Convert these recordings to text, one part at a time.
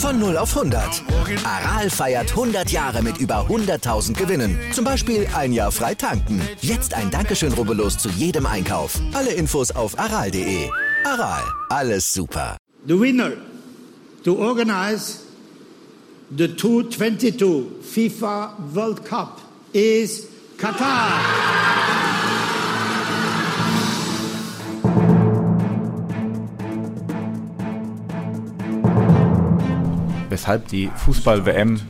Von 0 auf 100. Aral feiert 100 Jahre mit über 100.000 Gewinnen. Zum Beispiel ein Jahr frei tanken. Jetzt ein Dankeschön, rubbellos zu jedem Einkauf. Alle Infos auf aral.de. Aral, alles super. The winner to organize the 2022 FIFA World Cup is Qatar. Weshalb die Fußball-WM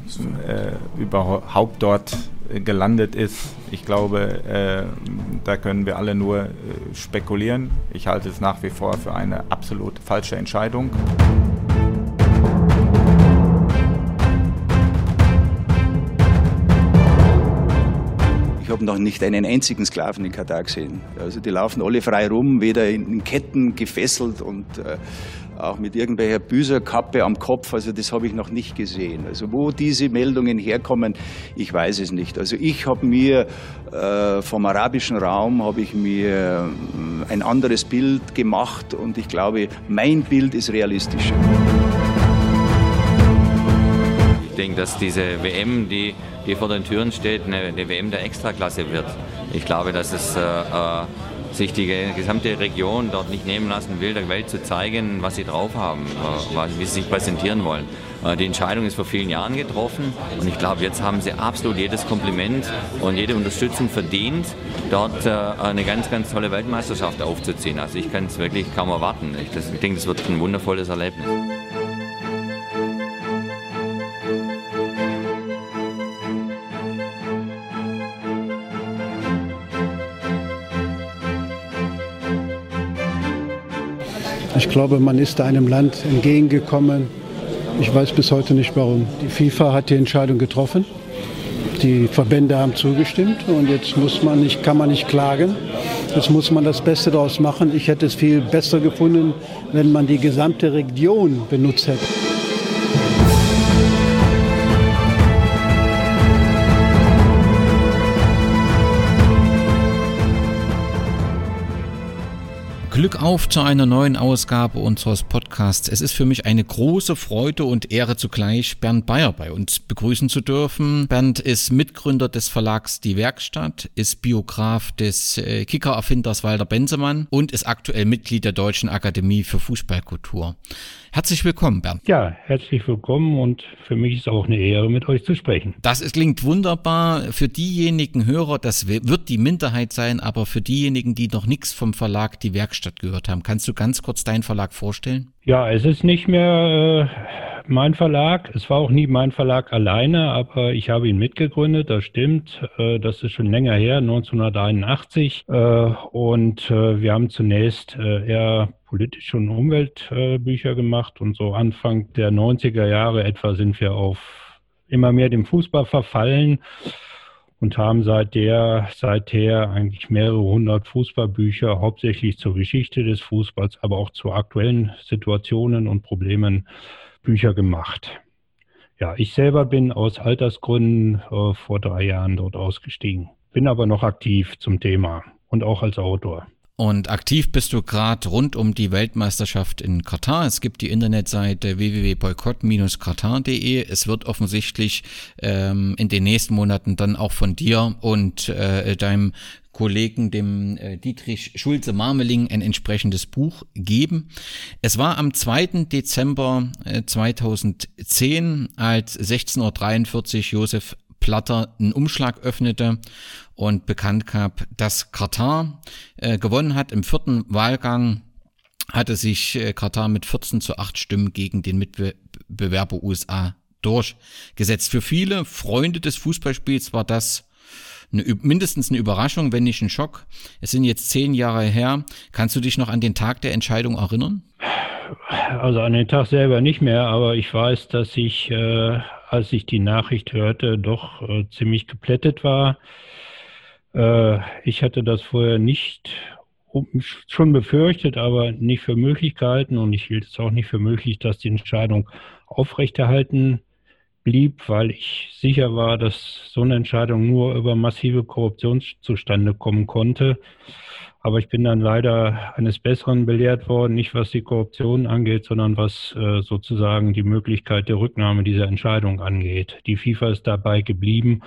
äh, überhaupt dort gelandet ist. Ich glaube, äh, da können wir alle nur äh, spekulieren. Ich halte es nach wie vor für eine absolut falsche Entscheidung. Ich habe noch nicht einen einzigen Sklaven in Katar gesehen. Also die laufen alle frei rum, weder in Ketten gefesselt und äh, auch mit irgendwelcher Büserkappe am Kopf. Also das habe ich noch nicht gesehen. Also wo diese Meldungen herkommen, ich weiß es nicht. Also ich habe mir äh, vom arabischen Raum habe ich mir äh, ein anderes Bild gemacht und ich glaube, mein Bild ist realistischer. Ich denke, dass diese WM, die, die vor den Türen steht, eine, eine WM der Extraklasse wird. Ich glaube, dass es äh, äh sich die gesamte Region dort nicht nehmen lassen will, der Welt zu zeigen, was sie drauf haben, äh, wie sie sich präsentieren wollen. Äh, die Entscheidung ist vor vielen Jahren getroffen und ich glaube, jetzt haben sie absolut jedes Kompliment und jede Unterstützung verdient, dort äh, eine ganz, ganz tolle Weltmeisterschaft aufzuziehen. Also ich kann es wirklich kaum erwarten. Ich, denke, das wird ein wundervolles Erlebnis. Ich glaube, man ist einem Land entgegengekommen. Ich weiß bis heute nicht warum. Die FIFA hat die Entscheidung getroffen. Die Verbände haben zugestimmt und jetzt muss man nicht, kann man nicht klagen. Jetzt muss man das Beste daraus machen. Ich hätte es viel besser gefunden, wenn man die gesamte Region benutzt hätte. Glück auf zu einer neuen Ausgabe unseres Podcasts. Es ist für mich eine große Freude und Ehre zugleich, Bernd Bayer bei uns begrüßen zu dürfen. Bernd ist Mitgründer des Verlags Die Werkstatt, ist Biograf des äh, Kicker-Erfinders Walter Bensemann und ist aktuell Mitglied der Deutschen Akademie für Fußballkultur. Herzlich willkommen, Bernd. Ja, herzlich willkommen und für mich ist auch eine Ehre, mit euch zu sprechen. Das ist, klingt wunderbar. Für diejenigen Hörer, das wird die Minderheit sein, aber für diejenigen, die noch nichts vom Verlag Die Werkstatt gehört haben, kannst du ganz kurz deinen Verlag vorstellen? Ja, es ist nicht mehr äh, mein Verlag. Es war auch nie mein Verlag alleine, aber ich habe ihn mitgegründet. Das stimmt. Äh, das ist schon länger her, 1981. Äh, und äh, wir haben zunächst äh, eher politische und Umweltbücher gemacht und so Anfang der 90er Jahre etwa sind wir auf immer mehr dem Fußball verfallen und haben seit der, seither eigentlich mehrere hundert Fußballbücher, hauptsächlich zur Geschichte des Fußballs, aber auch zu aktuellen Situationen und Problemen Bücher gemacht. Ja, ich selber bin aus Altersgründen äh, vor drei Jahren dort ausgestiegen, bin aber noch aktiv zum Thema und auch als Autor. Und aktiv bist du gerade rund um die Weltmeisterschaft in Katar. Es gibt die Internetseite www.boykott-katar.de. Es wird offensichtlich ähm, in den nächsten Monaten dann auch von dir und äh, deinem Kollegen, dem äh, Dietrich Schulze-Marmeling, ein entsprechendes Buch geben. Es war am 2. Dezember äh, 2010, als 16.43 Uhr Josef Platter einen Umschlag öffnete und bekannt gab, dass Katar äh, gewonnen hat im vierten Wahlgang hatte sich äh, Katar mit 14 zu 8 Stimmen gegen den Mitbewerber USA durchgesetzt. Für viele Freunde des Fußballspiels war das eine, mindestens eine Überraschung, wenn nicht ein Schock. Es sind jetzt zehn Jahre her. Kannst du dich noch an den Tag der Entscheidung erinnern? also an den Tag selber nicht mehr, aber ich weiß, dass ich, äh, als ich die Nachricht hörte, doch äh, ziemlich geplättet war. Äh, ich hatte das vorher nicht schon befürchtet, aber nicht für möglich gehalten und ich hielt es auch nicht für möglich, dass die Entscheidung aufrechterhalten blieb, weil ich sicher war, dass so eine Entscheidung nur über massive Korruption zustande kommen konnte. Aber ich bin dann leider eines Besseren belehrt worden, nicht was die Korruption angeht, sondern was äh, sozusagen die Möglichkeit der Rücknahme dieser Entscheidung angeht. Die FIFA ist dabei geblieben,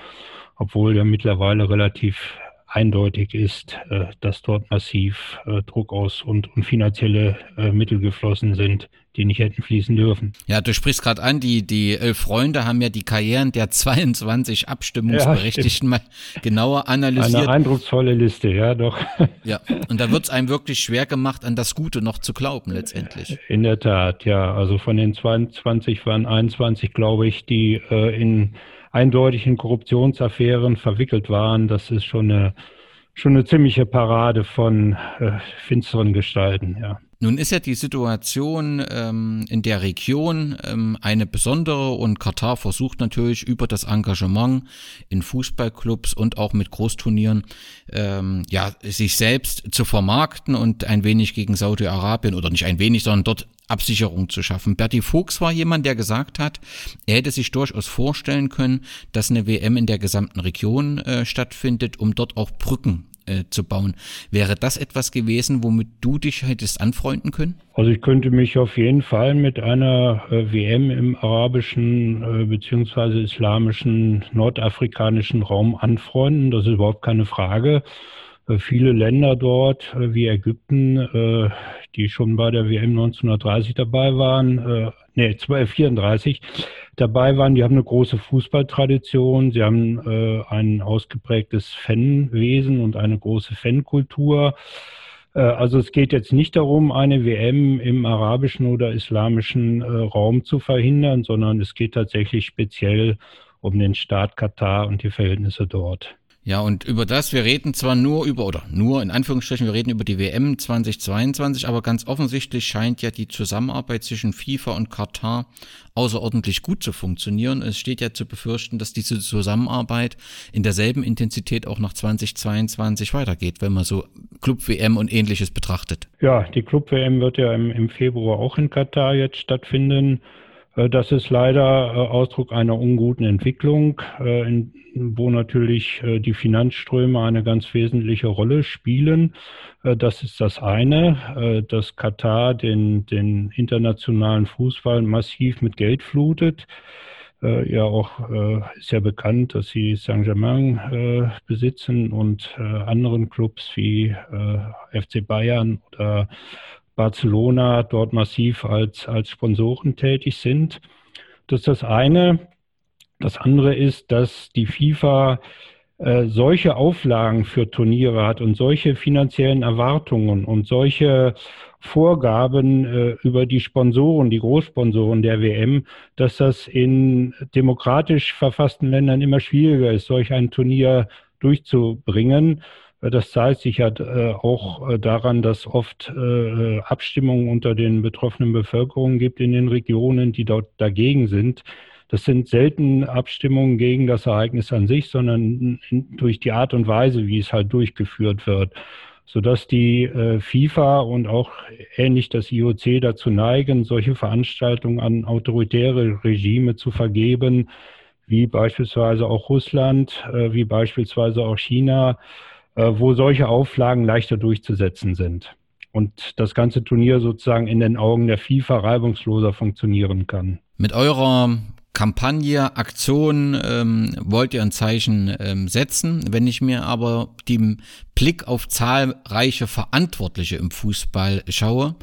obwohl ja mittlerweile relativ eindeutig ist, äh, dass dort massiv äh, Druck aus und, finanzielle äh, Mittel geflossen sind, die nicht hätten fließen dürfen. Ja, du sprichst gerade an, die, die elf Freunde haben ja die Karrieren der 22 Abstimmungsberechtigten ja, mal genauer analysiert. Eine eindrucksvolle Liste, ja, doch. Ja, und da wird es einem wirklich schwer gemacht, an das Gute noch zu glauben, letztendlich. In der Tat, ja. Also von den 22 waren 21, glaube ich, die äh, in Korruptionsaffären verwickelt waren. Das ist schon eine, schon eine ziemliche Parade von äh, finsteren Gestalten, ja. Nun ist ja die Situation ähm, in der Region ähm, eine besondere und Katar versucht natürlich über das Engagement in Fußballclubs und auch mit Großturnieren ähm, ja sich selbst zu vermarkten und ein wenig gegen Saudi-Arabien oder nicht ein wenig, sondern dort Absicherung zu schaffen. Berti Fuchs war jemand, der gesagt hat, er hätte sich durchaus vorstellen können, dass eine WM in der gesamten Region äh, stattfindet, um dort auch Brücken äh, zu bauen. Wäre das etwas gewesen, womit du dich hättest anfreunden können? Also ich könnte mich auf jeden Fall mit einer äh, WM im arabischen äh, beziehungsweise islamischen nordafrikanischen Raum anfreunden. Das ist überhaupt keine Frage. Äh, viele Länder dort äh, wie Ägypten, äh, die schon bei der WM 1930 dabei waren, nee, 34 dabei waren, die haben eine große Fußballtradition, sie haben ein ausgeprägtes Fanwesen und eine große Fankultur. Also es geht jetzt nicht darum, eine WM im arabischen oder islamischen Raum zu verhindern, sondern es geht tatsächlich speziell um den Staat Katar und die Verhältnisse dort. Ja, und über das, wir reden zwar nur über, oder nur in Anführungsstrichen, wir reden über die WM 2022, aber ganz offensichtlich scheint ja die Zusammenarbeit zwischen FIFA und Katar außerordentlich gut zu funktionieren. Es steht ja zu befürchten, dass diese Zusammenarbeit in derselben Intensität auch nach 2022 weitergeht, wenn man so Club-WM und ähnliches betrachtet. Ja, die Club-WM wird ja im, im Februar auch in Katar jetzt stattfinden. Äh, das ist leider äh, Ausdruck einer unguten Entwicklung, äh, wo natürlich die Finanzströme eine ganz wesentliche Rolle spielen. Das ist das eine, dass Katar den, den internationalen Fußball massiv mit Geld flutet. Ja, auch ist ja bekannt, dass sie Saint-Germain besitzen und anderen Clubs wie FC Bayern oder Barcelona dort massiv als, als Sponsoren tätig sind. Das ist das eine. Das andere ist, dass die FIFA äh, solche Auflagen für Turniere hat und solche finanziellen Erwartungen und solche Vorgaben äh, über die Sponsoren, die Großsponsoren der WM, dass das in demokratisch verfassten Ländern immer schwieriger ist, solch ein Turnier durchzubringen. Das zeigt sich ja äh, auch äh, daran, dass oft äh, Abstimmungen unter den betroffenen Bevölkerungen gibt in den Regionen, die dort dagegen sind. Das sind selten Abstimmungen gegen das Ereignis an sich, sondern durch die Art und Weise, wie es halt durchgeführt wird, sodass die FIFA und auch ähnlich das IOC dazu neigen, solche Veranstaltungen an autoritäre Regime zu vergeben, wie beispielsweise auch Russland, wie beispielsweise auch China, äh, wo solche Auflagen leichter durchzusetzen sind und das ganze Turnier sozusagen in den Augen der FIFA reibungsloser funktionieren kann. Mit eurer Kampagne, Aktion ähm, wollt ihr ein Zeichen ähm, setzen. Wenn ich mir aber den Blick auf zahlreiche Verantwortliche im Fußball schaue,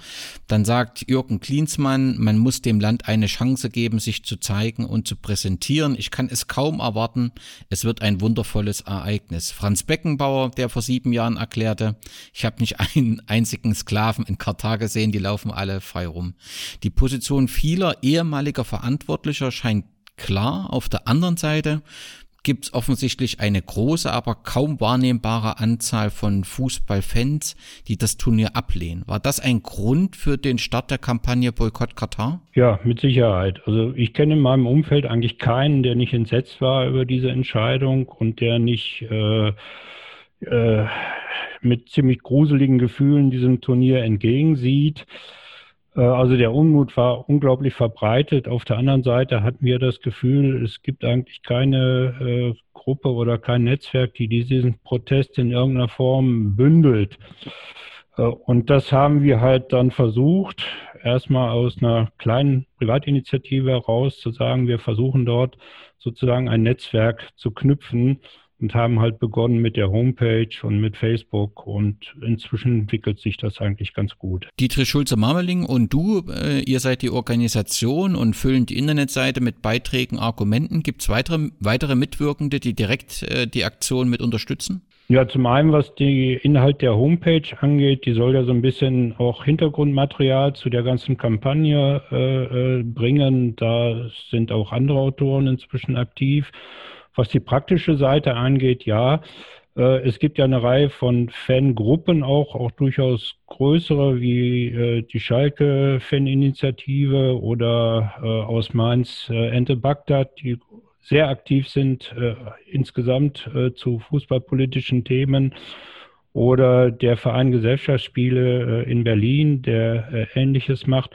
dann sagt Jürgen Klinsmann, man muss dem Land eine Chance geben, sich zu zeigen und zu präsentieren. Ich kann es kaum erwarten. Es wird ein wundervolles Ereignis. Franz Beckenbauer, der vor sieben Jahren erklärte, ich habe nicht einen einzigen Sklaven in Katar gesehen, die laufen alle frei rum. Die Position vieler ehemaliger Verantwortlicher scheint klar. Auf der anderen Seite gibt es offensichtlich eine große, aber kaum wahrnehmbare Anzahl von Fußballfans, die das Turnier ablehnen. War das ein Grund für den Start der Kampagne Boykott Katar? Ja, mit Sicherheit. Also ich kenne in meinem Umfeld eigentlich keinen, der nicht entsetzt war über diese Entscheidung und der nicht äh, äh, mit ziemlich gruseligen Gefühlen diesem Turnier entgegensieht. Äh, also der Unmut war unglaublich verbreitet. Auf der anderen Seite hatten wir das Gefühl, es gibt eigentlich keine äh, Gruppe oder kein Netzwerk, die diesen Protest in irgendeiner Form bündelt. Äh, und das haben wir halt dann versucht, erstmal aus einer kleinen Privatinitiative heraus zu sagen, wir versuchen dort sozusagen ein Netzwerk zu knüpfen und haben halt begonnen mit der Homepage und mit Facebook und inzwischen entwickelt sich das eigentlich ganz gut. Dietrich Schulze-Marmeling und du, äh, ihr seid die Organisation und füllen die Internetseite mit Beiträgen, Argumenten. Gibt es weitere, weitere Mitwirkende, die direkt äh, die Aktion mit unterstützen? Ja, zum einen, was die Inhalt der Homepage angeht, die soll ja so ein bisschen auch Hintergrundmaterial zu der ganzen Kampagne äh, äh bringen. Da sind auch andere Autoren inzwischen aktiv. Was die praktische Seite angeht, ja, äh, es gibt ja eine Reihe von Fangruppen auch, auch durchaus größere wie äh, die Schalke-Faninitiative oder äh, aus Mainz Ente Bagdad, die sehr aktiv sind insgesamt zu fußballpolitischen Themen. Oder der Verein Gesellschaftsspiele in Berlin, der Ähnliches macht.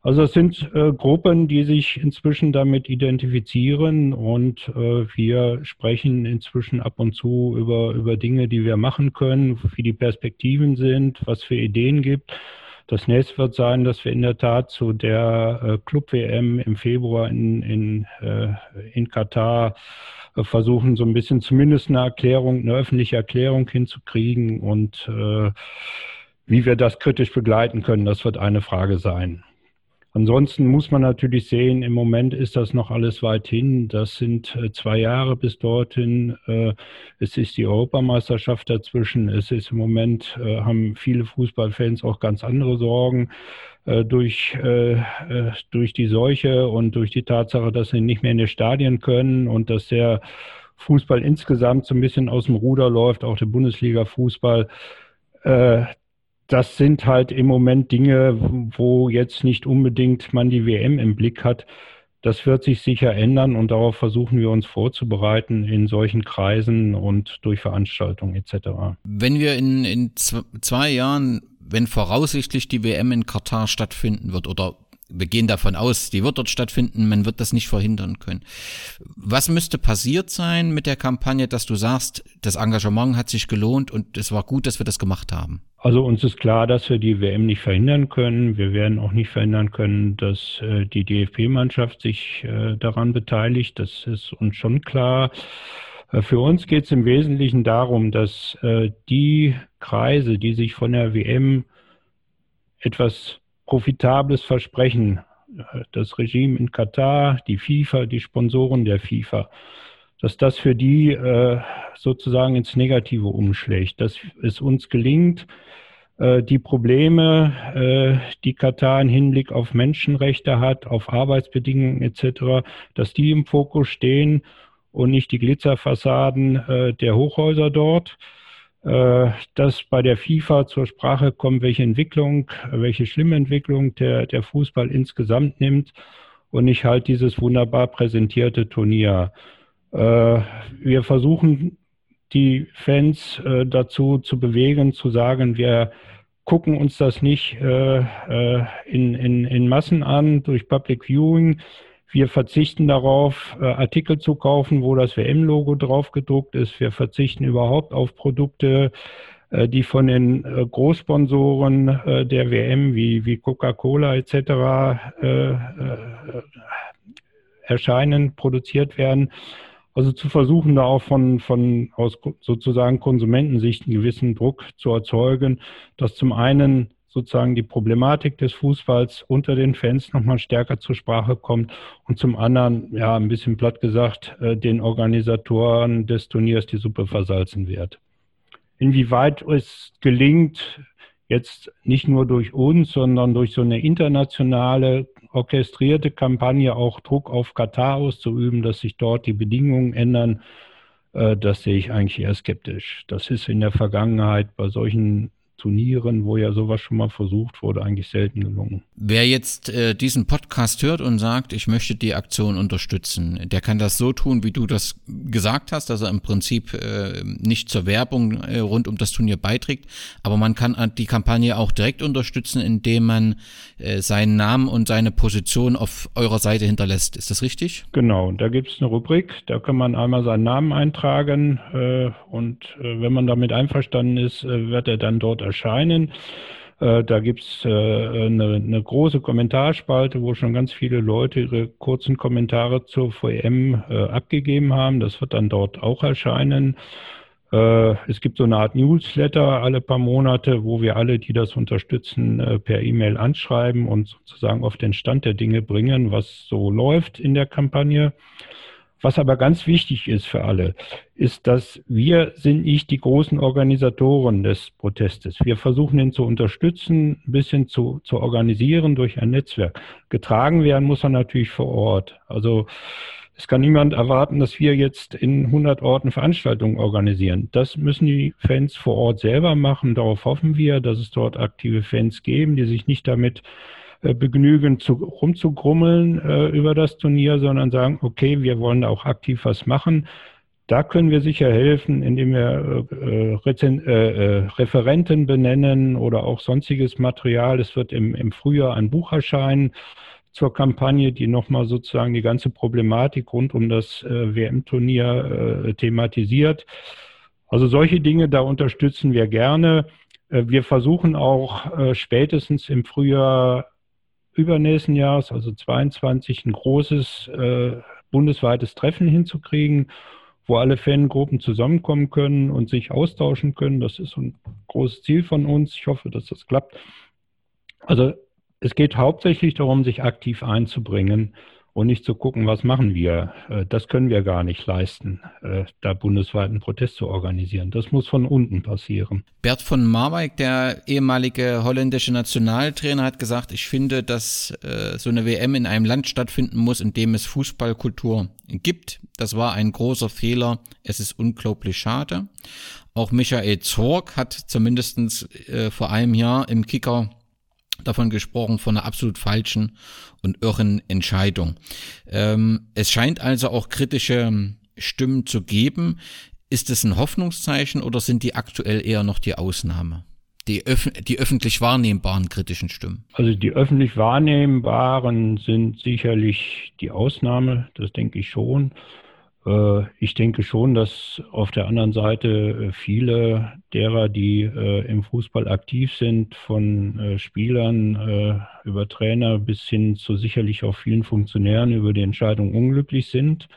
Also es sind äh, Gruppen, die sich inzwischen damit identifizieren und äh, wir sprechen inzwischen ab und zu über, über Dinge, die wir machen können, wie die Perspektiven sind, was für Ideen gibt. Das nächste wird sein, dass wir in der Tat zu der äh, Club-WM im Februar in, in, äh, in Katar äh, versuchen, so ein bisschen zumindest eine Erklärung, eine öffentliche Erklärung hinzukriegen und äh, wie wir das kritisch begleiten können, das wird eine Frage sein. Ansonsten muss man natürlich sehen, im Moment ist das noch alles weit hin. Das sind äh, zwei Jahre bis dorthin. Äh, es ist die Europameisterschaft dazwischen. Es ist im Moment, äh, haben viele Fußballfans auch ganz andere Sorgen durch, durch die Seuche und durch die Tatsache, dass sie nicht mehr in die Stadien können und dass der Fußball insgesamt so ein bisschen aus dem Ruder läuft, auch der Bundesliga-Fußball das sind halt im Moment Dinge, wo jetzt nicht unbedingt man die WM im Blick hat. Das wird sich sicher ändern und darauf versuchen wir uns vorzubereiten in solchen Kreisen und durch Veranstaltungen etc. Wenn wir in, in zwei Jahren, wenn voraussichtlich die WM in Katar stattfinden wird oder wir gehen davon aus, die wird dort stattfinden, man wird das nicht verhindern können. Was müsste passiert sein mit der Kampagne, dass du sagst, das Engagement hat sich gelohnt und es war gut, dass wir das gemacht haben? Also uns ist klar, dass wir die WM nicht verhindern können. Wir werden auch nicht verhindern können, dass äh, die DFB-Mannschaft sich äh, daran beteiligt. Das ist uns schon klar. Äh, für uns geht es im Wesentlichen darum, dass äh, die Kreise, die sich von der WM etwas Profitables versprechen, äh, das Regime in Katar, die FIFA, die Sponsoren der FIFA, dass das für die äh, sozusagen ins Negative umschlägt, dass es uns gelingt, äh, die Probleme, die Katar im Hinblick auf Menschenrechte hat, auf Arbeitsbedingungen etc., dass die im Fokus stehen und nicht die Glitzerfassaden der Hochhäuser dort. Dass bei der FIFA zur Sprache kommt, welche Entwicklung, welche schlimme Entwicklung der, der Fußball insgesamt nimmt und nicht halt dieses wunderbar präsentierte Turnier. Wir versuchen die Fans äh, dazu zu bewegen, zu sagen, wir gucken uns das nicht äh, äh, in, in, in Massen an durch Public Viewing. Wir verzichten darauf, äh, Artikel zu kaufen, wo das WM-Logo drauf gedruckt ist. Wir verzichten überhaupt auf Produkte, äh, die von den äh, Großsponsoren der WM wie, wie Coca-Cola etc. Erscheinen, produziert werden. Also zu versuchen, da auch von, von aus sozusagen Konsumentensicht einen gewissen Druck zu erzeugen, dass zum einen sozusagen die Problematik des Fußballs unter den Fans nochmal stärker zur Sprache kommt und zum anderen, ja, ein bisschen platt gesagt, äh, den Organisatoren des Turniers die Suppe versalzen wird. Inwieweit es gelingt, jetzt nicht nur durch uns, sondern durch so eine internationale orchestrierte Kampagne auch Druck auf Katar auszuüben, dass sich dort die Bedingungen ändern, äh, das sehe ich eigentlich eher skeptisch. Das ist in der Vergangenheit bei solchen Turnieren, wo ja sowas schon mal versucht wurde, eigentlich selten gelungen. Wer jetzt äh, diesen Podcast hört und sagt, ich möchte die Aktion unterstützen, der kann das so tun, wie du das gesagt hast, dass er im Prinzip äh, nicht zur Werbung äh, rund um das Turnier beiträgt, aber man kann die Kampagne auch direkt unterstützen, indem man äh, seinen Namen und seine Position auf eurer Seite hinterlässt. Ist das richtig? Genau, da gibt es eine Rubrik, da kann man einmal seinen Namen eintragen äh, und äh, wenn man damit einverstanden ist, wird er dann dort erscheinen. Äh, da gibt's äh, eine, eine große Kommentarspalte, wo schon ganz viele Leute ihre kurzen Kommentare zur VM äh, abgegeben haben. Das wird dann dort auch erscheinen. Es gibt so eine Art Newsletter alle paar Monate, wo wir alle, die das unterstützen, per E-Mail anschreiben und sozusagen auf den Stand der Dinge bringen, was so läuft in der Kampagne. Was aber ganz wichtig ist für alle, ist, dass wir sind nicht die großen Organisatoren des Protestes. Wir versuchen ihn zu unterstützen, ein bisschen zu, zu organisieren durch ein Netzwerk. Getragen werden muss er natürlich vor Ort. Also es kann niemand erwarten, dass wir jetzt in 100 Orten Veranstaltungen organisieren. Das müssen die Fans vor Ort selber machen. Darauf hoffen wir, dass es dort aktive Fans geben, die sich nicht damit begnügen, zu, rumzugrummeln äh, über das Turnier, sondern sagen, okay, wir wollen auch aktiv was machen. Da können wir sicher helfen, indem wir äh, Rezen äh, äh, Referenten benennen oder auch sonstiges Material. Es wird im, im Frühjahr ein Buch erscheinen zur Kampagne, die nochmal sozusagen die ganze Problematik rund um das äh, WM-Turnier äh, thematisiert. Also solche Dinge, da unterstützen wir gerne. Äh, wir versuchen auch äh, spätestens im Frühjahr übernächsten Jahres, also 22, ein großes äh, bundesweites Treffen hinzukriegen, wo alle Fangruppen zusammenkommen können und sich austauschen können. Das ist ein großes Ziel von uns. Ich hoffe, dass das klappt. Also es geht hauptsächlich darum, sich aktiv einzubringen und nicht zu gucken, was machen wir. Äh, das können wir gar nicht leisten, äh, da bundesweiten Protest zu organisieren. Das muss von unten passieren. Bert von Marwijk, der ehemalige holländische Nationaltrainer, hat gesagt, ich finde, dass äh, so eine WM in einem Land stattfinden muss, in dem es Fußballkultur gibt. Das war ein großer Fehler. Es ist unglaublich schade. Auch Michael Zorg hat zumindestens vor einem Jahr im Kicker davon gesprochen, von einer absolut falschen und irren Entscheidung. Ähm, es scheint also auch kritische Stimmen zu geben. Ist es ein Hoffnungszeichen oder sind die aktuell eher noch die Ausnahme? Die, öf die öffentlich wahrnehmbaren kritischen Stimmen? Also die öffentlich wahrnehmbaren sind sicherlich die Ausnahme, das denke ich schon. Äh, ich denke schon, dass auf der anderen Seite äh, viele derer, die äh, im Fußball aktiv sind, von Spielern über Trainer bis hin zu sicherlich auch vielen Funktionären über die Entscheidung unglücklich sind.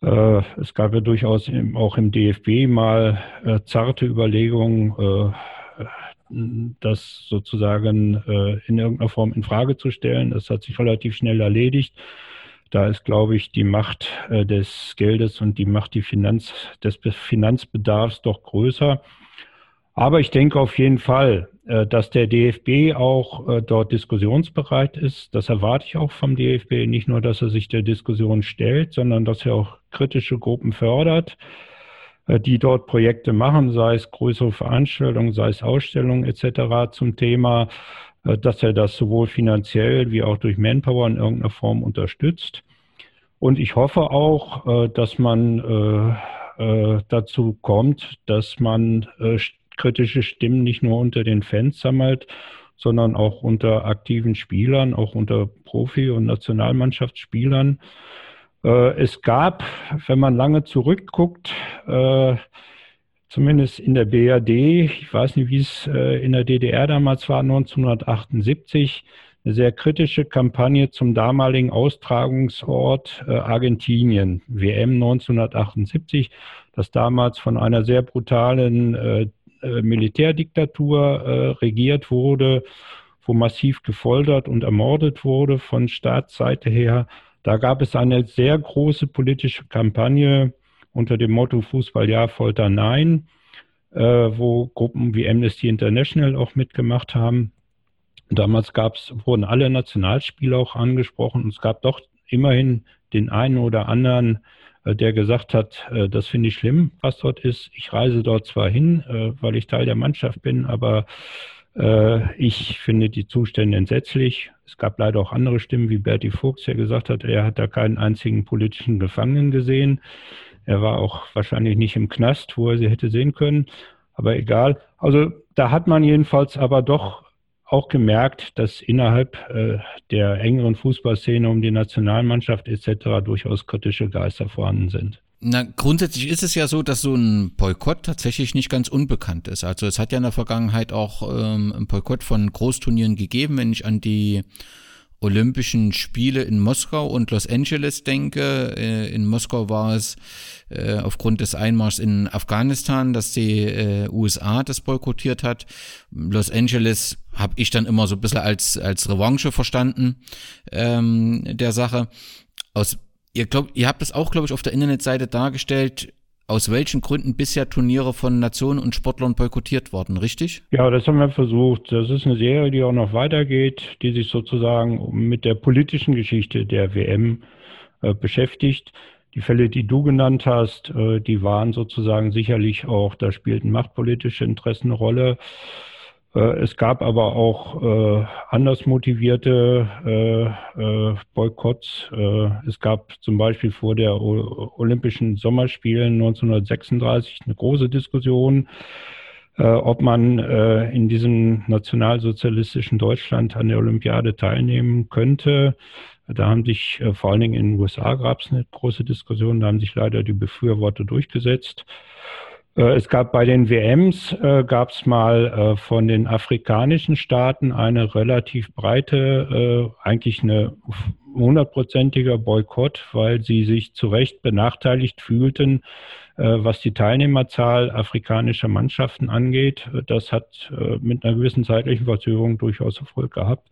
Es gab ja durchaus auch im DFB mal zarte Überlegungen, das sozusagen in irgendeiner Form in Frage zu stellen. Das hat sich relativ schnell erledigt. Da ist, glaube ich, die Macht äh, des Geldes und die Macht die Finanz, des Finanzbedarfs doch größer. Aber ich denke auf jeden Fall, äh, dass der DFB auch äh, dort diskussionsbereit ist. Das erwarte ich auch vom DFB. Nicht nur, dass er sich der Diskussion stellt, sondern dass er auch kritische Gruppen fördert, die dort Projekte machen, sei es größere Veranstaltungen, sei es Ausstellungen etc. zum Thema dass er das sowohl finanziell wie auch durch Manpower in irgendeiner Form unterstützt. Und ich hoffe auch, äh, dass man äh, dazu kommt, dass man kritische Stimmen nicht nur unter den Fans sammelt, sondern auch unter aktiven Spielern, auch unter Profi- und Nationalmannschaftsspielern. Es gab, wenn man lange zurückguckt, zumindest in der BRD, ich weiß nicht, wie es äh, in der DDR damals war, 1978, eine sehr kritische Kampagne zum damaligen Austragungsort äh, Argentinien, WM 1978, das damals von einer sehr brutalen äh, Militärdiktatur regiert wurde, wo massiv gefoltert und ermordet wurde von Staatsseite her. Da gab es eine sehr große politische Kampagne, unter dem Motto Fußball ja, Folter nein, äh, wo Gruppen wie Amnesty International auch mitgemacht haben. Damals gab's, wurden alle Nationalspiele auch angesprochen und es gab doch immerhin den einen oder anderen, äh, der gesagt hat, äh, das finde ich schlimm, was dort ist. Ich reise dort zwar hin, äh, weil ich Teil der Mannschaft bin, aber ich finde die Zustände entsetzlich. Es gab leider auch andere Stimmen, wie Bertie Fuchs, der gesagt hat, er hat da keinen einzigen politischen Gefangenen gesehen. Er war auch wahrscheinlich nicht im Knast, wo er sie hätte sehen können. Aber egal. Also da hat man jedenfalls aber doch auch gemerkt, dass innerhalb äh, der engeren Fußballszene um die Nationalmannschaft etc. durchaus kritische Geister vorhanden sind. Na, grundsätzlich ist es ja so, dass so ein Boykott tatsächlich nicht ganz unbekannt ist. Also es hat ja in der Vergangenheit auch ähm, ein Boykott von Großturnieren gegeben, wenn ich an die Olympischen Spiele in Moskau und Los Angeles denke. Äh, in Moskau war es äh, aufgrund des Einmarschs in Afghanistan, dass die äh, USA das boykottiert hat. Los Angeles habe ich dann immer so ein bisschen als, als Revanche verstanden ähm, der Sache. Aus, ihr, glaubt, ihr habt das auch, glaube ich, auf der Internetseite dargestellt, aus welchen Gründen bisher Turniere von Nationen und Sportlern boykottiert worden, richtig? Ja, das haben wir versucht. Das ist eine Serie, die auch noch weitergeht, die sich sozusagen mit der politischen Geschichte der WM äh, beschäftigt. Die Fälle, die du genannt hast, äh, die waren sozusagen sicherlich auch, da spielten machtpolitische Interessen eine Rolle. Äh, es gab aber auch äh, anders motivierte äh, äh, Boykotts. Äh, es gab zum Beispiel vor der o Olympischen Sommerspielen 1936 eine große Diskussion, äh, ob man in diesem nationalsozialistischen Deutschland an der Olympiade teilnehmen könnte. Da haben sich vor allen Dingen in den USA gab es eine große Diskussion, da haben sich leider die Befürworter durchgesetzt. Äh, es gab bei den WMs, äh, gab es mal äh, von den afrikanischen Staaten eine relativ breite, eigentlich eine hundertprozentiger Boykott, weil sie sich zu Recht benachteiligt fühlten, was die Teilnehmerzahl afrikanischer Mannschaften angeht. Das hat mit einer gewissen zeitlichen Verzögerung durchaus Erfolg gehabt.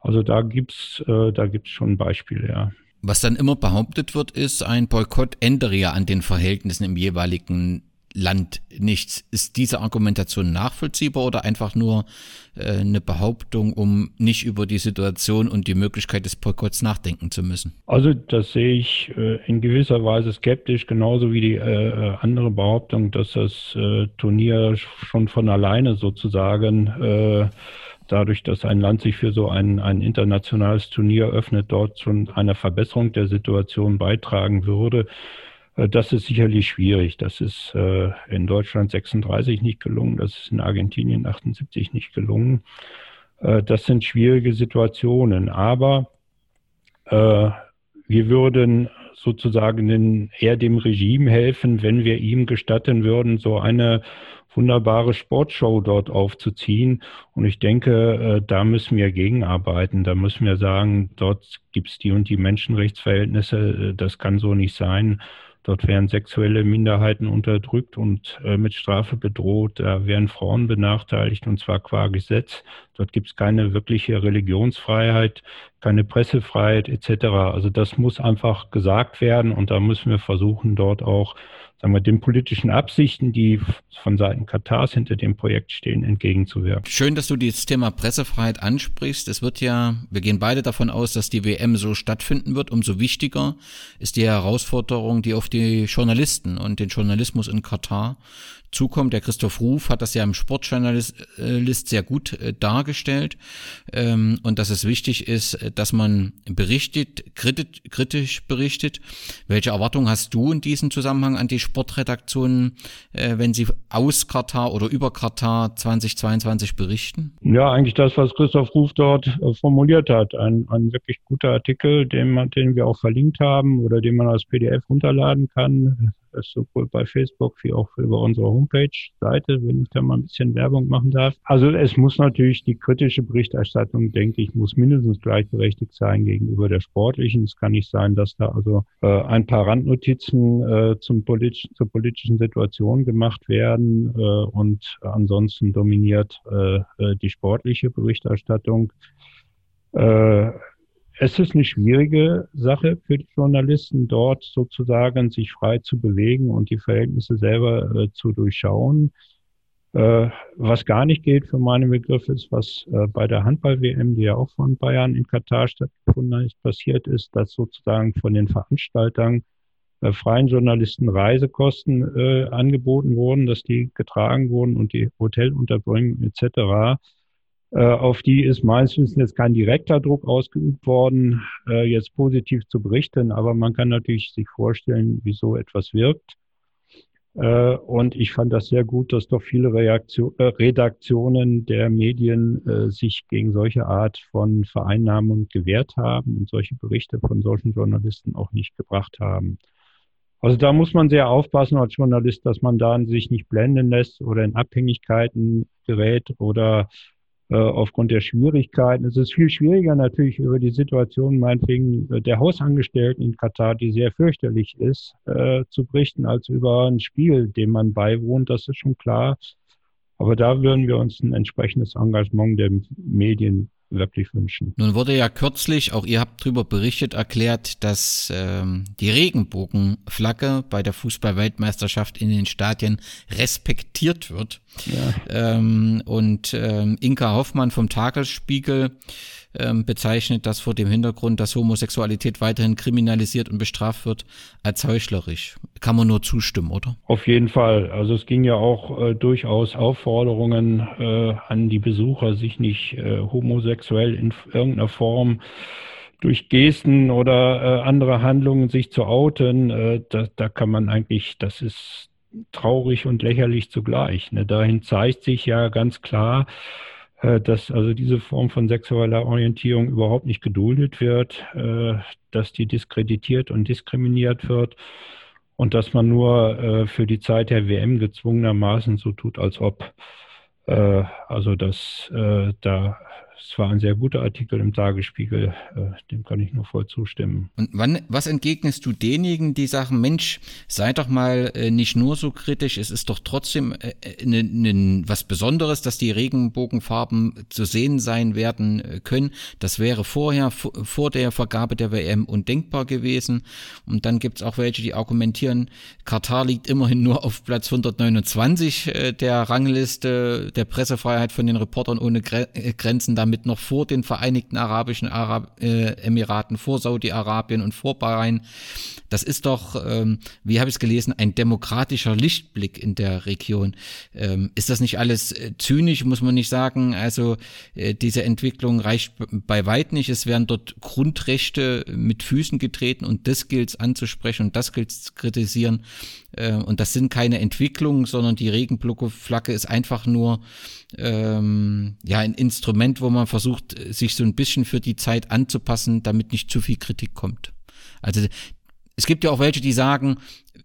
Also da gibt's, da gibt's schon Beispiele, ja. Was dann immer behauptet wird, ist, ein Boykott ändere ja an den Verhältnissen im jeweiligen Land nichts. Ist diese Argumentation nachvollziehbar oder einfach nur äh, eine Behauptung, um nicht über die Situation und die Möglichkeit des Boykotts nachdenken zu müssen? Also das sehe ich äh, in gewisser Weise skeptisch, genauso wie die äh, äh andere Behauptung, dass das äh, Turnier schon von alleine sozusagen äh, dadurch, dass ein Land sich für so ein, ein internationales Turnier öffnet, dort schon einer Verbesserung der Situation beitragen würde. Äh, das ist sicherlich schwierig. Das ist äh, in Deutschland 36 nicht gelungen, das ist in Argentinien 78 nicht gelungen. Äh, das sind schwierige Situationen, aber wir würden sozusagen eher dem Regime helfen, wenn wir ihm gestatten würden, so eine wunderbare Sportshow dort aufzuziehen. Und ich denke, da müssen wir gegenarbeiten. Da müssen wir sagen, dort gibt es die und die Menschenrechtsverhältnisse. Das kann so nicht sein. Dort werden sexuelle Minderheiten unterdrückt und äh, mit Strafe bedroht. Da werden Frauen benachteiligt und zwar qua Gesetz. Dort gibt es keine wirkliche Religionsfreiheit, keine Pressefreiheit etc. Also das muss einfach gesagt werden und da müssen wir versuchen, dort auch sagen wir, den politischen Absichten, die von Seiten Katars hinter dem Projekt stehen, entgegenzuwirken. Schön, dass du dieses Thema Pressefreiheit ansprichst. Es wird ja, wir gehen beide davon aus, dass die WM so stattfinden wird. Umso wichtiger ist die Herausforderung, die auf die Journalisten und den Journalismus in Katar zukommt. Der Christoph Ruf hat das ja im Sportjournalist äh, sehr gut äh, dargestellt ähm, und dass es wichtig ist, äh, dass man berichtet, kritisch, berichtet. Welche Erwartungen hast du in diesem Zusammenhang an die Sportredaktionen, äh, wenn sie aus Katar oder über Katar 2022 berichten? Ja, eigentlich das, was Christoph Ruf dort äh, formuliert hat. Ein, ein wirklich guter Artikel, den, den wir auch verlinkt haben oder den man als PDF runterladen kann sowohl bei Facebook wie auch über unsere Homepage-Seite, wenn ich da mal ein bisschen Werbung machen darf. Also es muss natürlich die kritische Berichterstattung, denke ich, muss mindestens gleichberechtigt sein gegenüber der sportlichen. Es kann nicht sein, dass da also äh, ein paar Randnotizen äh, zum politisch, zur politischen Situation gemacht werden äh, und ansonsten dominiert äh, äh, die sportliche Berichterstattung. Es ist eine schwierige Sache für die Journalisten, dort sozusagen sich frei zu bewegen und die Verhältnisse selber äh, zu durchschauen. Äh, was gar nicht geht für meine Begriffe ist, was äh, bei der Handball-WM, die ja auch von Bayern in Katar stattgefunden hat, passiert ist, dass sozusagen von den Veranstaltern äh, freien Journalisten Reisekosten äh, angeboten wurden, dass die getragen wurden und die Hotelunterbringung etc. Äh, auf die ist meines Wissens jetzt kein direkter Druck ausgeübt worden, äh, jetzt positiv zu berichten, aber man kann natürlich sich vorstellen, wie so etwas wirkt. Äh, und ich fand das sehr gut, dass doch viele Reaktion, Redaktionen der Medien sich gegen solche Art von Vereinnahmung gewehrt haben und solche Berichte von solchen Journalisten auch nicht gebracht haben. Also da muss man sehr aufpassen als Journalist, dass man da sich nicht blenden lässt oder in Abhängigkeiten gerät oder aufgrund der Schwierigkeiten. Es ist viel schwieriger natürlich über die Situation meinetwegen äh, der Hausangestellten in Katar, die sehr fürchterlich ist, äh, zu berichten, als über ein Spiel, dem man beiwohnt. Das ist schon klar. Aber da würden wir uns ein entsprechendes Engagement der Medien wirklich wünschen. Nun wurde ja kürzlich, auch ihr habt darüber berichtet, erklärt, dass ähm, die Regenbogenflagge bei der Fußballweltmeisterschaft in den Stadien respektiert wird. Ja. Ähm, und ähm, Inka Hoffmann vom Tagesspiegel ähm, bezeichnet das vor dem Hintergrund, dass Homosexualität weiterhin kriminalisiert und bestraft wird, als heuchlerisch. Kann man nur zustimmen, oder? Auf jeden Fall. Also es ging ja auch äh, durchaus Aufforderungen äh, an die Besucher, sich nicht äh, homosexuell in irgendeiner Form durch Gesten oder äh, andere Handlungen sich zu outen, äh, da, da kann man eigentlich, das ist traurig und lächerlich zugleich. Ne? Dahin zeigt sich ja ganz klar, dass also diese Form von sexueller Orientierung überhaupt nicht geduldet wird, äh, dass die diskreditiert und diskriminiert wird und dass man nur äh, für die Zeit der WM gezwungenermaßen so tut, als ob. Also dass da es war ein sehr guter Artikel im Tagesspiegel, äh, dem kann ich nur voll zustimmen. Und wann, was entgegnest du denjenigen, die sagen, Mensch, sei doch mal äh, nicht nur so kritisch, es ist doch trotzdem ne, ne, was Besonderes, dass die Regenbogenfarben zu sehen sein werden können. Das wäre vorher, vor der Vergabe der WM undenkbar gewesen. Und dann gibt's auch welche, die argumentieren, Katar liegt immerhin nur auf Platz 129 äh, der Rangliste der Pressefreiheit von den Reportern ohne Gre Grenzen. Damit damit noch vor den Vereinigten Arabischen Arab äh, Emiraten, vor Saudi-Arabien und vor Bahrain. Das ist doch, ähm, wie habe ich es gelesen, ein demokratischer Lichtblick in der Region. Ähm, ist das nicht alles äh, zynisch, muss man nicht sagen? Also äh, diese Entwicklung reicht bei weit nicht. Es werden dort Grundrechte mit Füßen getreten und das gilt es anzusprechen und das gilt es kritisieren. Äh, und das sind keine Entwicklungen, sondern die Regenflagge ist einfach nur ähm, ja ein Instrument, wo man versucht, sich so ein bisschen für die Zeit anzupassen, damit nicht zu viel Kritik kommt. Also es gibt ja auch welche, die sagen,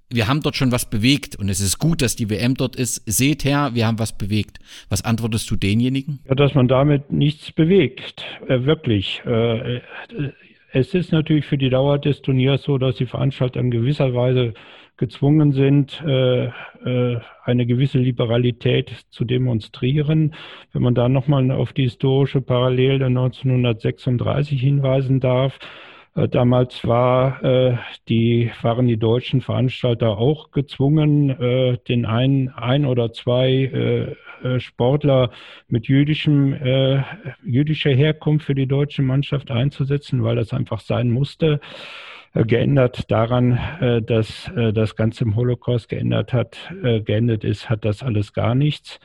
wir haben dort schon was bewegt und es ist gut, dass die WM dort ist. Seht her, wir haben was bewegt. Was antwortest du denjenigen? Ja, dass man damit nichts bewegt, äh, wirklich. Äh, äh es ist natürlich für die Dauer des Turniers so, dass die Veranstalter in gewisser Weise gezwungen sind, äh, äh, eine gewisse Liberalität zu demonstrieren. Wenn man da nochmal auf die historische Parallele 1936 hinweisen darf, äh, Damals war, äh, die, waren die deutschen Veranstalter auch gezwungen, äh, den ein, ein oder zwei äh, Sportler mit jüdischem, äh, jüdischer Herkunft für die deutsche Mannschaft einzusetzen, weil das einfach sein musste. Äh, geändert daran, äh, dass äh, das Ganze im Holocaust geändert hat, geendet ist, hat das alles gar nichts.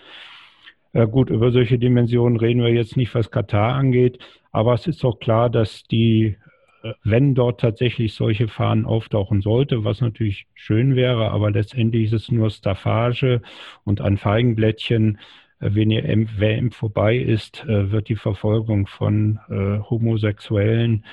Gut, über solche Dimensionen reden wir jetzt nicht, was Katar angeht, aber es ist doch klar, dass die, wenn dort tatsächlich solche Fahnen auftauchen sollte, was natürlich schön wäre, aber letztendlich ist es nur Staffage und ein Feigenblättchen, wenn die WM vorbei ist, wird die Verfolgung von Homosexuellen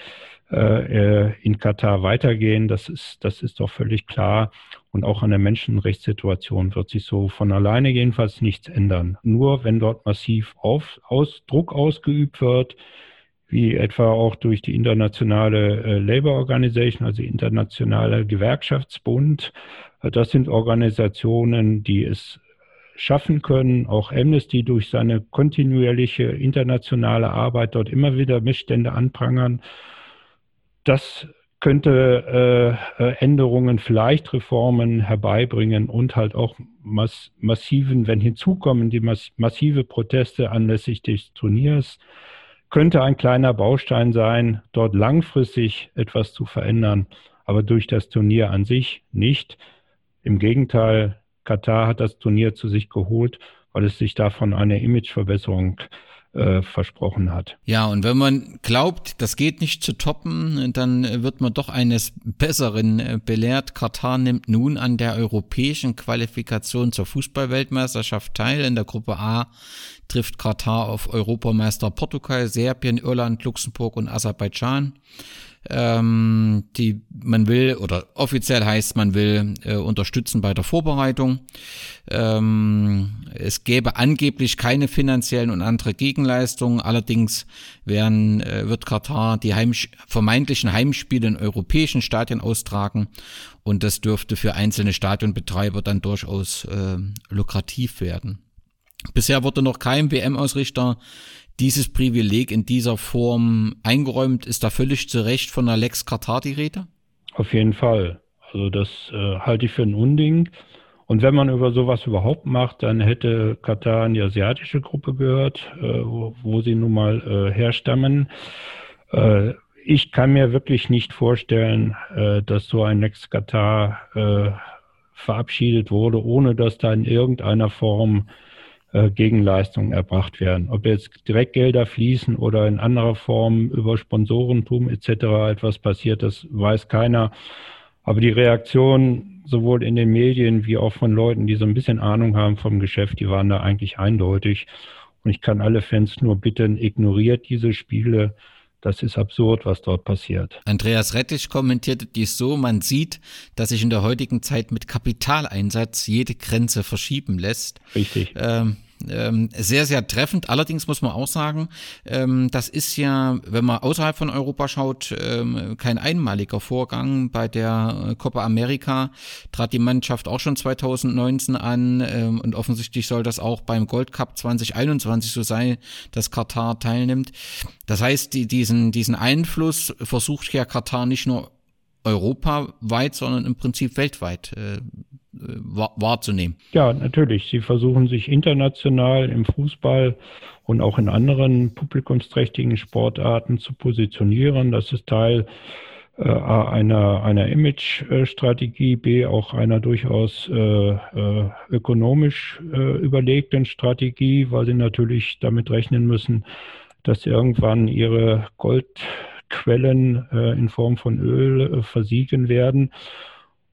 in Katar weitergehen. Das ist, das ist doch völlig klar. Und auch an der Menschenrechtssituation wird sich so von alleine jedenfalls nichts ändern. Nur wenn dort massiv auf, aus, Druck ausgeübt wird, wie etwa auch durch die internationale äh, Labour Organization, also internationale Gewerkschaftsbund. Äh, das sind Organisationen, die es schaffen können. Auch Amnesty durch seine kontinuierliche internationale Arbeit dort immer wieder Missstände anprangern das könnte äh, äh, Änderungen, vielleicht Reformen herbeibringen und halt auch mass massiven, wenn hinzukommen die mass massive Proteste anlässlich des Turniers, könnte ein kleiner Baustein sein, dort langfristig etwas zu verändern, aber durch das Turnier an sich nicht. Im Gegenteil, Katar hat das Turnier zu sich geholt, weil es sich davon eine Imageverbesserung äh, versprochen hat. Ja, und wenn man glaubt, das geht nicht zu toppen, dann wird man doch eines Besseren äh, belehrt. Katar nimmt nun an der europäischen Qualifikation zur Fußballweltmeisterschaft teil. In der Gruppe A trifft Katar auf Europameister Portugal, Serbien, Irland, Luxemburg und Aserbaidschan ähm, die man will oder offiziell heißt, man will äh, unterstützen bei der Vorbereitung. Ähm, es gäbe angeblich keine finanziellen und andere Gegenleistungen. Allerdings werden, äh, wird Katar die Heimsch vermeintlichen Heimspiele in europäischen Stadien austragen und das dürfte für einzelne Stadionbetreiber dann durchaus äh, lukrativ werden. Bisher wurde noch kein WM-Ausrichter dieses Privileg in dieser Form eingeräumt. Ist da völlig zu Recht von der Lex Katar die Rede? Auf jeden Fall. Also das äh, halte ich für ein Unding. Und wenn man über sowas überhaupt macht, dann hätte Katar in die asiatische Gruppe gehört, äh, wo, wo, sie nun mal äh, herstammen. Äh, ich kann mir wirklich nicht vorstellen, äh, dass so ein Lex Katar äh, verabschiedet wurde, ohne dass da in irgendeiner Form äh, Gegenleistungen erbracht werden. Ob jetzt Direktgelder fließen oder in anderer Form über Sponsorentum etc. etwas passiert, das weiß keiner. Aber die Reaktion sowohl in den Medien wie auch von Leuten, die so ein bisschen Ahnung haben vom Geschäft, die waren da eigentlich eindeutig. Und ich kann alle Fans nur bitten, ignoriert diese Spiele. Das ist absurd, was dort passiert. Andreas Rettich kommentierte dies so, man sieht, dass sich in der heutigen Zeit mit Kapitaleinsatz jede Grenze verschieben lässt. Richtig. Ähm, ähm, sehr, sehr treffend. Allerdings muss man auch sagen, ähm, das ist ja, wenn man außerhalb von Europa schaut, ähm, kein einmaliger Vorgang. Bei der äh, Copa America trat die Mannschaft auch schon 2019 an ähm, und offensichtlich soll das auch beim Gold Cup 2021 so sein, dass Katar teilnimmt. Das heißt, die, diesen, diesen Einfluss versucht ja Katar nicht nur europaweit, sondern im Prinzip weltweit äh, wahrzunehmen. Ja, natürlich. Sie versuchen sich international im Fußball und auch in anderen publikumsträchtigen Sportarten zu positionieren. Das ist Teil äh, einer, einer Image-Strategie, B auch einer durchaus äh, äh, ökonomisch äh, überlegten Strategie, weil sie natürlich damit rechnen müssen, dass sie irgendwann ihre Goldquellen äh, in Form von Öl äh, versiegen werden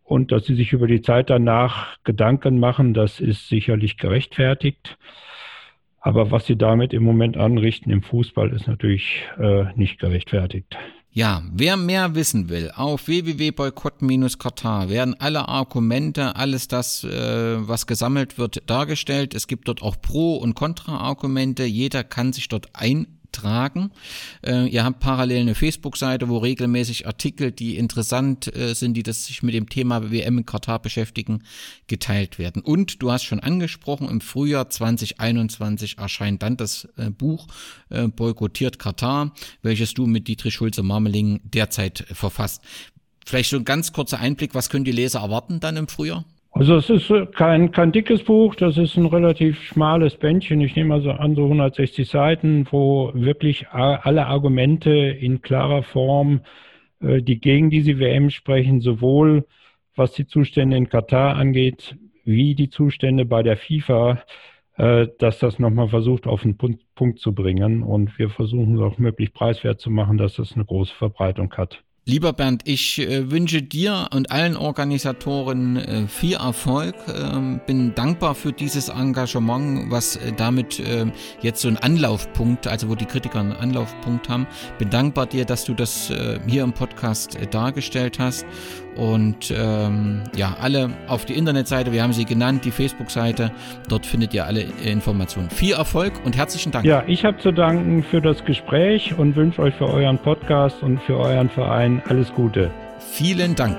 und dass sie sich über die Zeit danach Gedanken machen, das ist sicherlich gerechtfertigt. Aber was sie damit im Moment anrichten im Fußball, ist natürlich äh, nicht gerechtfertigt. Ja, wer mehr wissen will, auf www.boykott-katar werden alle Argumente, alles das, äh, was gesammelt wird, dargestellt. Es gibt dort auch Pro- und Kontra-Argumente. Jeder kann sich dort ein tragen. Äh, ihr habt parallel eine Facebook-Seite, wo regelmäßig Artikel, die interessant äh, sind, die das sich mit dem Thema WM in Katar beschäftigen, geteilt werden. Und du hast schon angesprochen, im Frühjahr 2021 erscheint dann das äh, Buch äh, Boykottiert Katar, welches du mit Dietrich Schulze-Marmeling derzeit verfasst. Vielleicht so ein ganz kurzer Einblick, was können die Leser erwarten dann im Frühjahr? Also es ist äh, kein, kein dickes Buch, das ist ein relativ schmales Bändchen. Ich nehme also an so 160 Seiten, wo wirklich alle Argumente in klarer Form, äh, die gegen diese WM sprechen, sowohl was die Zustände in Katar angeht, wie die Zustände bei der FIFA, äh, dass das nochmal versucht auf den Punkt, zu bringen. Und wir versuchen es auch möglichst preiswert zu machen, dass das eine große Verbreitung hat. Lieber Bernd, ich äh, wünsche dir und allen Organisatoren äh, viel Erfolg. Ähm, bin dankbar für dieses Engagement, was äh, damit ähm, jetzt so ein Anlaufpunkt, also wo die Kritiker einen Anlaufpunkt haben. Bin dankbar dir, dass du das hier im Podcast dargestellt hast. Und ähm, ja, alle auf die Internetseite, wir haben sie genannt, die Facebook-Seite. Dort findet ihr alle Informationen. Viel Erfolg und herzlichen Dank. Ja, ich habe zu danken für das Gespräch und wünsche euch für euren Podcast und für euren Verein alles Gute. Vielen Dank.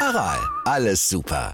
Aral, alles super.